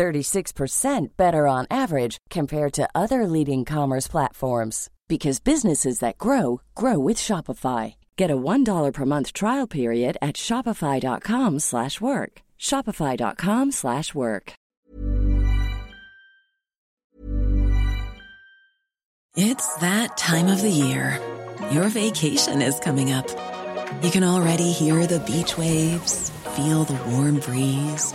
36% better on average compared to other leading commerce platforms because businesses that grow grow with Shopify. Get a $1 per month trial period at shopify.com/work. shopify.com/work. It's that time of the year. Your vacation is coming up. You can already hear the beach waves, feel the warm breeze,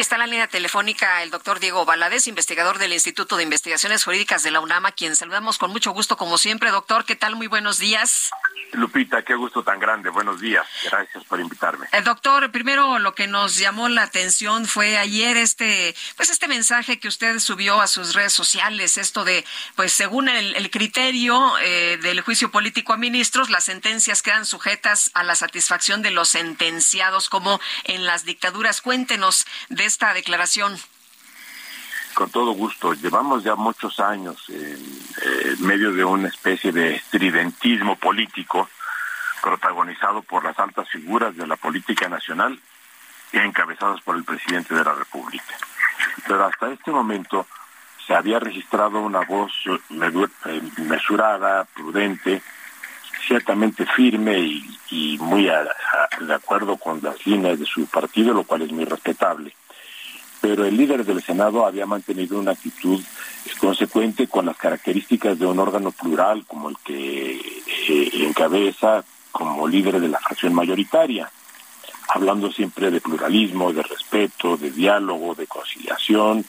está en la línea telefónica el doctor Diego Valadez, investigador del Instituto de Investigaciones Jurídicas de la UNAM, quien saludamos con mucho gusto, como siempre. Doctor, ¿qué tal? Muy buenos días. Lupita, qué gusto tan grande. Buenos días. Gracias por invitarme. El doctor, primero lo que nos llamó la atención fue ayer este, pues este mensaje que usted subió a sus redes sociales, esto de, pues según el, criterio eh, del juicio político a ministros, las sentencias quedan sujetas a la satisfacción de los sentenciados, como en las dictaduras. Cuéntenos de esta declaración. Con todo gusto. Llevamos ya muchos años en, medio de una especie de estridentismo político protagonizado por las altas figuras de la política nacional y encabezadas por el presidente de la República. Pero hasta este momento se había registrado una voz eh, mesurada, prudente, ciertamente firme y, muy de acuerdo con las líneas de su partido, lo cual es muy respetable pero el líder del Senado había mantenido una actitud consecuente con las características de un órgano plural como el que eh, encabeza como líder de la fracción mayoritaria, hablando siempre de pluralismo, de respeto, de diálogo, de conciliación.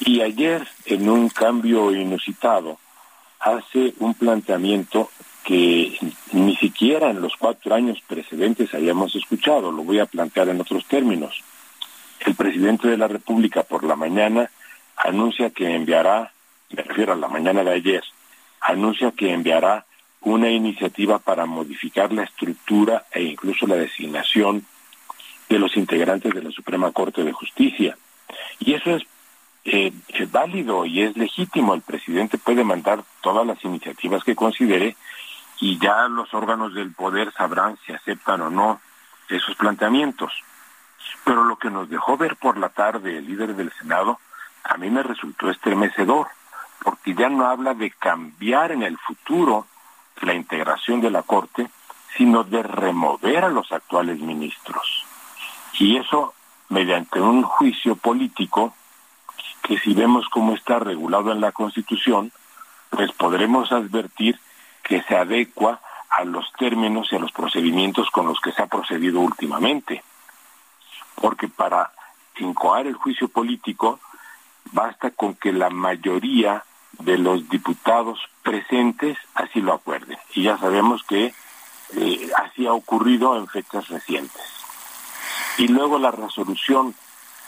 Y ayer, en un cambio inusitado, hace un planteamiento que ni siquiera en los cuatro años precedentes habíamos escuchado, lo voy a plantear en otros términos el presidente de la República por la mañana anuncia que enviará, me refiero a la mañana de ayer, anuncia que enviará una iniciativa para modificar la estructura e incluso la designación de los integrantes de la Suprema Corte de Justicia. Y eso es, eh, válido y es legítimo. El presidente puede mandar todas las iniciativas que considere y ya los órganos del poder sabrán si aceptan o no esos planteamientos. Pero lo que nos dejó ver por la tarde el líder del Senado, a mí me resultó estremecedor, porque ya no habla de cambiar en el futuro la integración de la Corte, sino de remover a los actuales ministros. Y eso mediante un juicio político que si vemos cómo está regulado en la Constitución, pues podremos advertir que se adecua a los términos y a los procedimientos con los que se ha procedido últimamente porque para incoar el juicio político basta con que la mayoría de los diputados presentes así lo acuerden. Y ya sabemos que eh, así ha ocurrido en fechas recientes. Y luego la resolución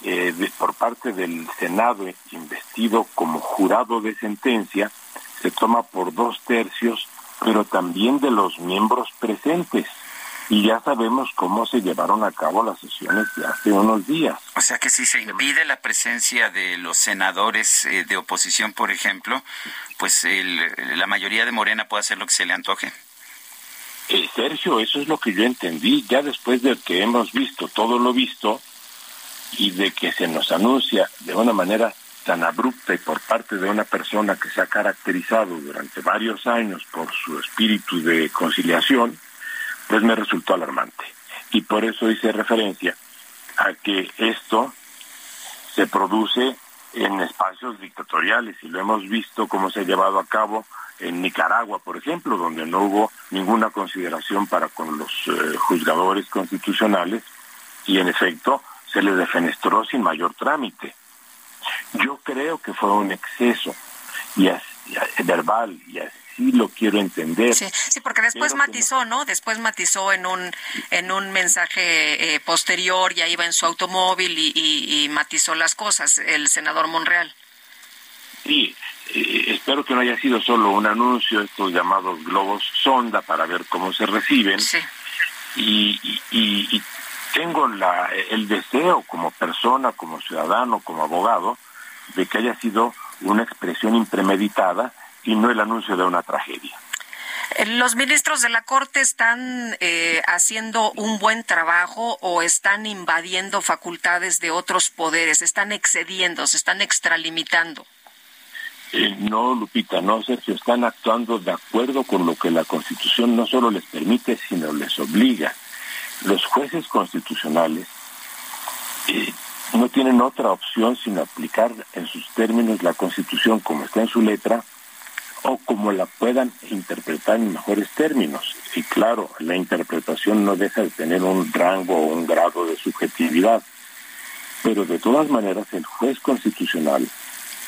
eh, por parte del Senado investido como jurado de sentencia se toma por dos tercios, pero también de los miembros presentes y ya sabemos cómo se llevaron a cabo las sesiones de hace unos días. O sea que si se impide la presencia de los senadores eh, de oposición, por ejemplo, pues la mayoría de Morena puede hacer lo que se le antoje. Eh, Sergio, eso es lo que yo entendí, ya después de que hemos visto todo lo visto y de que se nos anuncia de una manera tan abrupta y por parte de una persona que se ha caracterizado durante varios años por su espíritu de conciliación, pues me resultó alarmante. Y por eso hice referencia a que esto se produce en espacios dictatoriales y lo hemos visto cómo se ha llevado a cabo en Nicaragua, por ejemplo, donde no hubo ninguna consideración para con los eh, juzgadores constitucionales y en efecto se les defenestró sin mayor trámite. Yo creo que fue un exceso y verbal y así lo quiero entender. Sí, sí porque después matizó, no... Después matizó en un en un mensaje eh, posterior, ya iba en su automóvil y, y matizó las cosas el senador Monreal. Sí, eh, espero que no haya sido solo un anuncio, estos llamados globos sonda para ver cómo se reciben. Y, y, tengo la, el deseo como persona, como ciudadano, como abogado, de que haya sido una expresión impremeditada y no el anuncio de una tragedia. Eh, ¿Los ministros de la Corte están eh, haciendo un buen trabajo o están invadiendo facultades de otros poderes? ¿Están excediendo, se están extralimitando? Eh, no, Lupita, no, Sergio, están actuando de acuerdo con lo que la Constitución no solo les permite, sino les obliga. Los jueces constitucionales eh, no tienen otra opción sino aplicar en sus términos la Constitución como está en su letra o como la puedan interpretar en mejores términos. Y claro, la interpretación no deja de tener un rango o un grado de subjetividad. Pero de todas maneras, el juez constitucional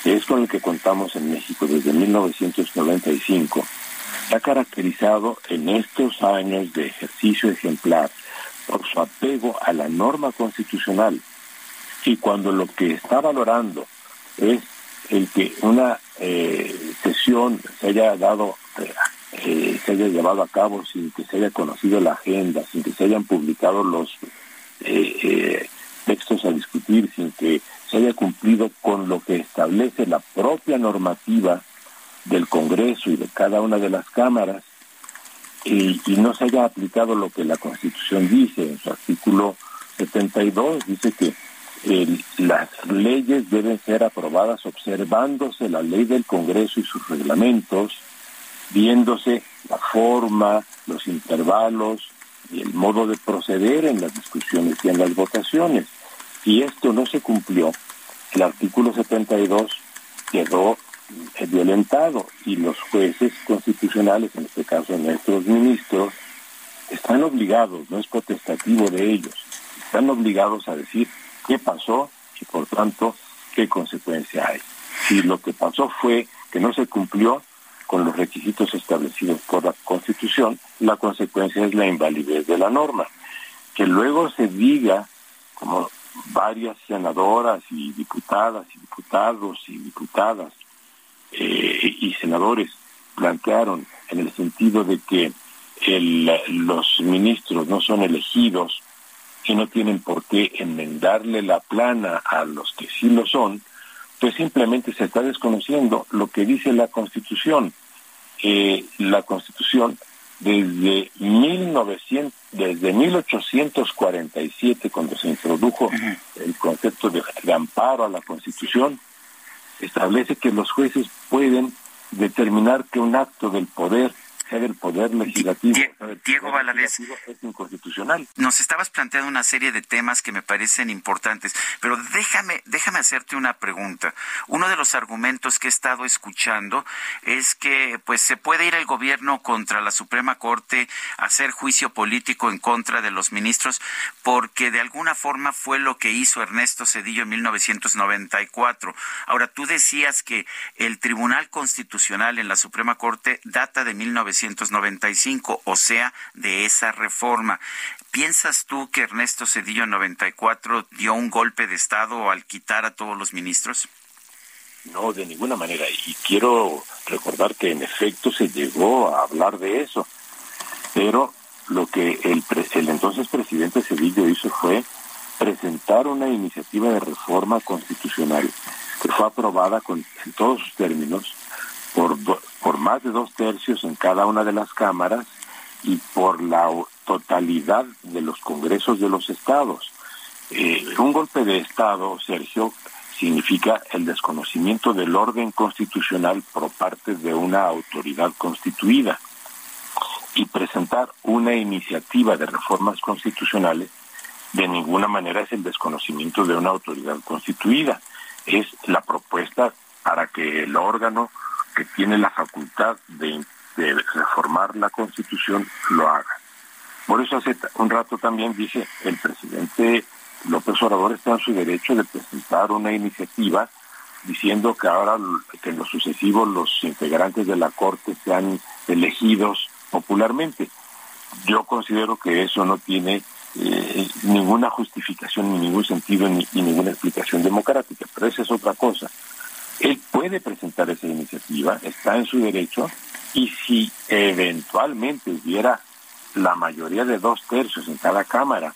es con el que contamos en México desde 1995, ha caracterizado en estos años de ejercicio ejemplar por su apego a la norma constitucional. Y cuando lo que está valorando es el que una eh, sesión se haya dado, eh, se haya llevado a cabo sin que se haya conocido la agenda, sin que se hayan publicado los eh, textos a discutir, sin que se haya cumplido con lo que establece la propia normativa del Congreso y de cada una de las cámaras y, no se haya aplicado lo que la Constitución dice. En su artículo 72, dice que las leyes deben ser aprobadas observándose la ley del Congreso y sus reglamentos, viéndose la forma, los intervalos y el modo de proceder en las discusiones y en las votaciones. Si esto no se cumplió, el artículo 72 quedó eh, violentado y los jueces constitucionales, en este caso nuestros ministros, están obligados, no es potestativo de ellos, están obligados a decir qué pasó y por tanto qué consecuencia hay. Si lo que pasó fue que no se cumplió con los requisitos establecidos por la Constitución, la consecuencia es la invalidez de la norma. Que luego se diga, como varias senadoras y diputadas y diputados y diputadas eh, y senadores plantearon en el sentido de que los ministros no son elegidos y no tienen por qué enmendarle la plana a los que sí lo son, pues simplemente se está desconociendo lo que dice la Constitución. Eh, la Constitución desde 1900, desde 1847, cuando se introdujo el concepto de, amparo a la Constitución, establece que los jueces pueden determinar que un acto del poder sea del poder legislativo. Diego Valadez, es inconstitucional. Nos estabas planteando una serie de temas que me parecen importantes, pero déjame, déjame hacerte una pregunta. Uno de los argumentos que he estado escuchando es que pues se puede ir el gobierno contra la Suprema Corte a hacer juicio político en contra de los ministros porque de alguna forma fue lo que hizo Ernesto Cedillo en 1994. Ahora, tú decías que el Tribunal Constitucional en la Suprema Corte data de 1994 1995, o sea, de esa reforma. ¿Piensas tú que Ernesto Cedillo en 94 dio un golpe de Estado al quitar a todos los ministros? No, de ninguna manera. Y quiero recordar que en efecto se llegó a hablar de eso. Pero lo que el, el entonces presidente Cedillo hizo fue presentar una iniciativa de reforma constitucional que fue aprobada con, en todos sus términos por, más de dos tercios en cada una de las cámaras y por la totalidad de los congresos de los estados. Eh, un golpe de Estado, Sergio, significa el desconocimiento del orden constitucional por parte de una autoridad constituida. Y presentar una iniciativa de reformas constitucionales de ninguna manera es el desconocimiento de una autoridad constituida. Es la propuesta para que el órgano que tiene la facultad de, reformar la Constitución lo haga. Por eso hace un rato también dice el presidente López Obrador está en su derecho de presentar una iniciativa diciendo que ahora que en lo sucesivo los integrantes de la Corte sean elegidos popularmente. Yo considero que eso no tiene eh, ninguna justificación, ni ningún sentido, ni, ninguna explicación democrática, pero esa es otra cosa. Él puede presentar esa iniciativa, está en su derecho, y si eventualmente hubiera la mayoría de dos tercios en cada Cámara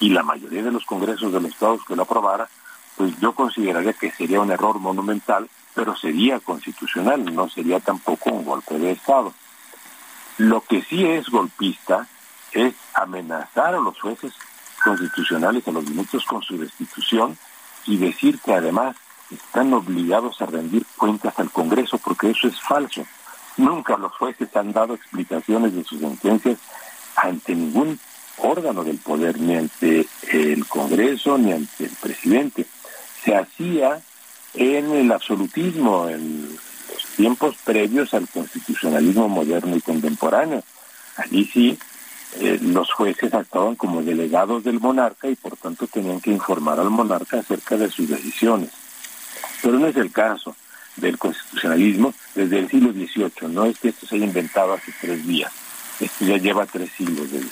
y la mayoría de los congresos de los estados que lo aprobara, pues yo consideraría que sería un error monumental, pero sería constitucional, no sería tampoco un golpe de Estado. Lo que sí es golpista es amenazar a los jueces constitucionales a los minutos con su destitución y decir que además están obligados a rendir cuentas al Congreso, porque eso es falso. Nunca los jueces han dado explicaciones de sus sentencias ante ningún órgano del poder, ni ante el Congreso, ni ante el presidente. Se hacía en el absolutismo, en los tiempos previos al constitucionalismo moderno y contemporáneo. Allí sí eh, los jueces actuaban como delegados del monarca y por tanto tenían que informar al monarca acerca de sus decisiones. Pero no es el caso del constitucionalismo desde el siglo XVIII, no es que esto se haya inventado hace tres días, esto ya lleva tres siglos de.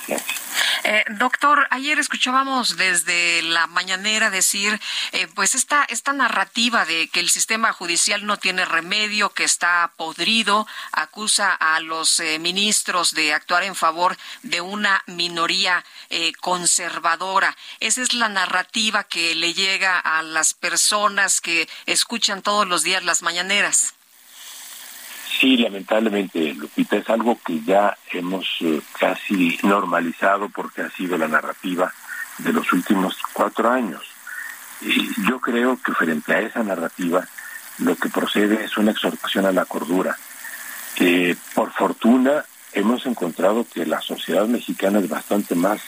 Eh, doctor, ayer escuchábamos desde la mañanera decir, eh, pues esta, esta narrativa de que el sistema judicial no tiene remedio, que está podrido, acusa a los eh, ministros de actuar en favor de una minoría conservadora. Esa es la narrativa que le llega a las personas que escuchan todos los días las mañaneras. Sí, lamentablemente, Lupita, es algo que ya hemos eh, casi normalizado porque ha sido la narrativa de los últimos cuatro años. Y yo creo que frente a esa narrativa lo que procede es una exhortación a la cordura. por fortuna hemos encontrado que la sociedad mexicana es bastante más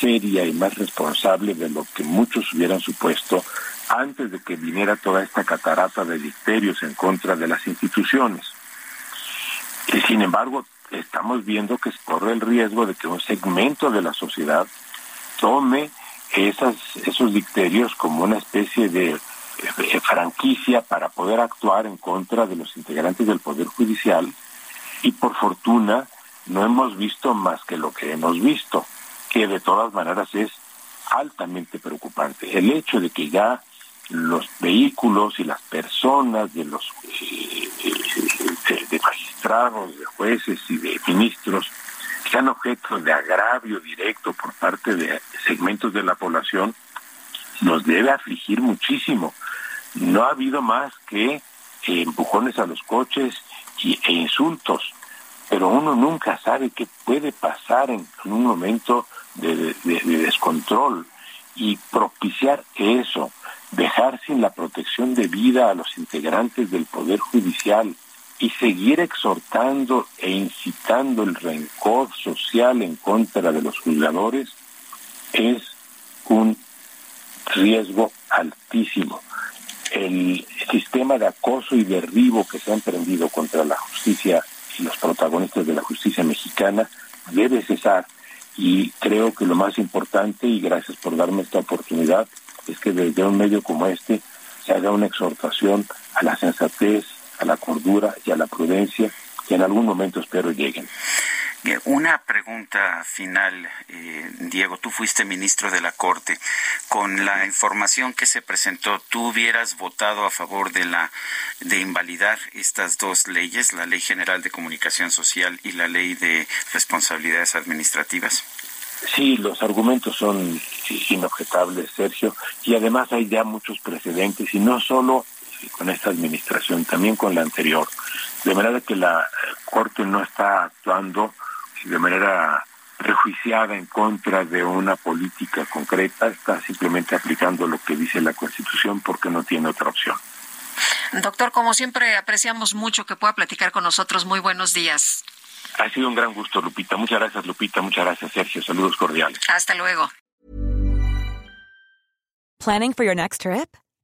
seria y más responsable de lo que muchos hubieran supuesto antes de que viniera toda esta catarata de dicterios en contra de las instituciones. Y sin embargo, estamos viendo que corre el riesgo de que un segmento de la sociedad tome esas, esos dicterios como una especie de, franquicia para poder actuar en contra de los integrantes del Poder Judicial y por fortuna no hemos visto más que lo que hemos visto, que de todas maneras es altamente preocupante. El hecho de que ya los vehículos y las personas de los eh, de, magistrados, de jueces y de ministros sean objeto de agravio directo por parte de segmentos de la población, nos debe afligir muchísimo. No ha habido más que eh, empujones a los coches y, e insultos, pero uno nunca sabe qué puede pasar en, un momento de descontrol y propiciar eso, dejar sin la protección de vida a los integrantes del Poder Judicial, y seguir exhortando e incitando el rencor social en contra de los juzgadores es un riesgo altísimo. El sistema de acoso y derribo que se ha emprendido contra la justicia y los protagonistas de la justicia mexicana debe cesar y creo que lo más importante, y gracias por darme esta oportunidad, es que desde un medio como este se haga una exhortación a la sensatez, a la cordura y a la prudencia que en algún momento espero lleguen. Una pregunta final, eh, Diego. Tú fuiste ministro de la Corte. Con la información que se presentó, ¿tú hubieras votado a favor de la de invalidar estas dos leyes, la Ley General de Comunicación Social y la Ley de Responsabilidades Administrativas? Sí, los argumentos son inobjetables, Sergio, y además hay ya muchos precedentes, y no solo con esta administración, también con la anterior. De manera que la Corte no está actuando de manera prejuiciada en contra de una política concreta, está simplemente aplicando lo que dice la Constitución porque no tiene otra opción. Doctor, como siempre, apreciamos mucho que pueda platicar con nosotros. Muy buenos días. Ha sido un gran gusto, Lupita. Muchas gracias, Lupita. Muchas gracias, Sergio. Saludos cordiales. Hasta luego. Planning for your next trip?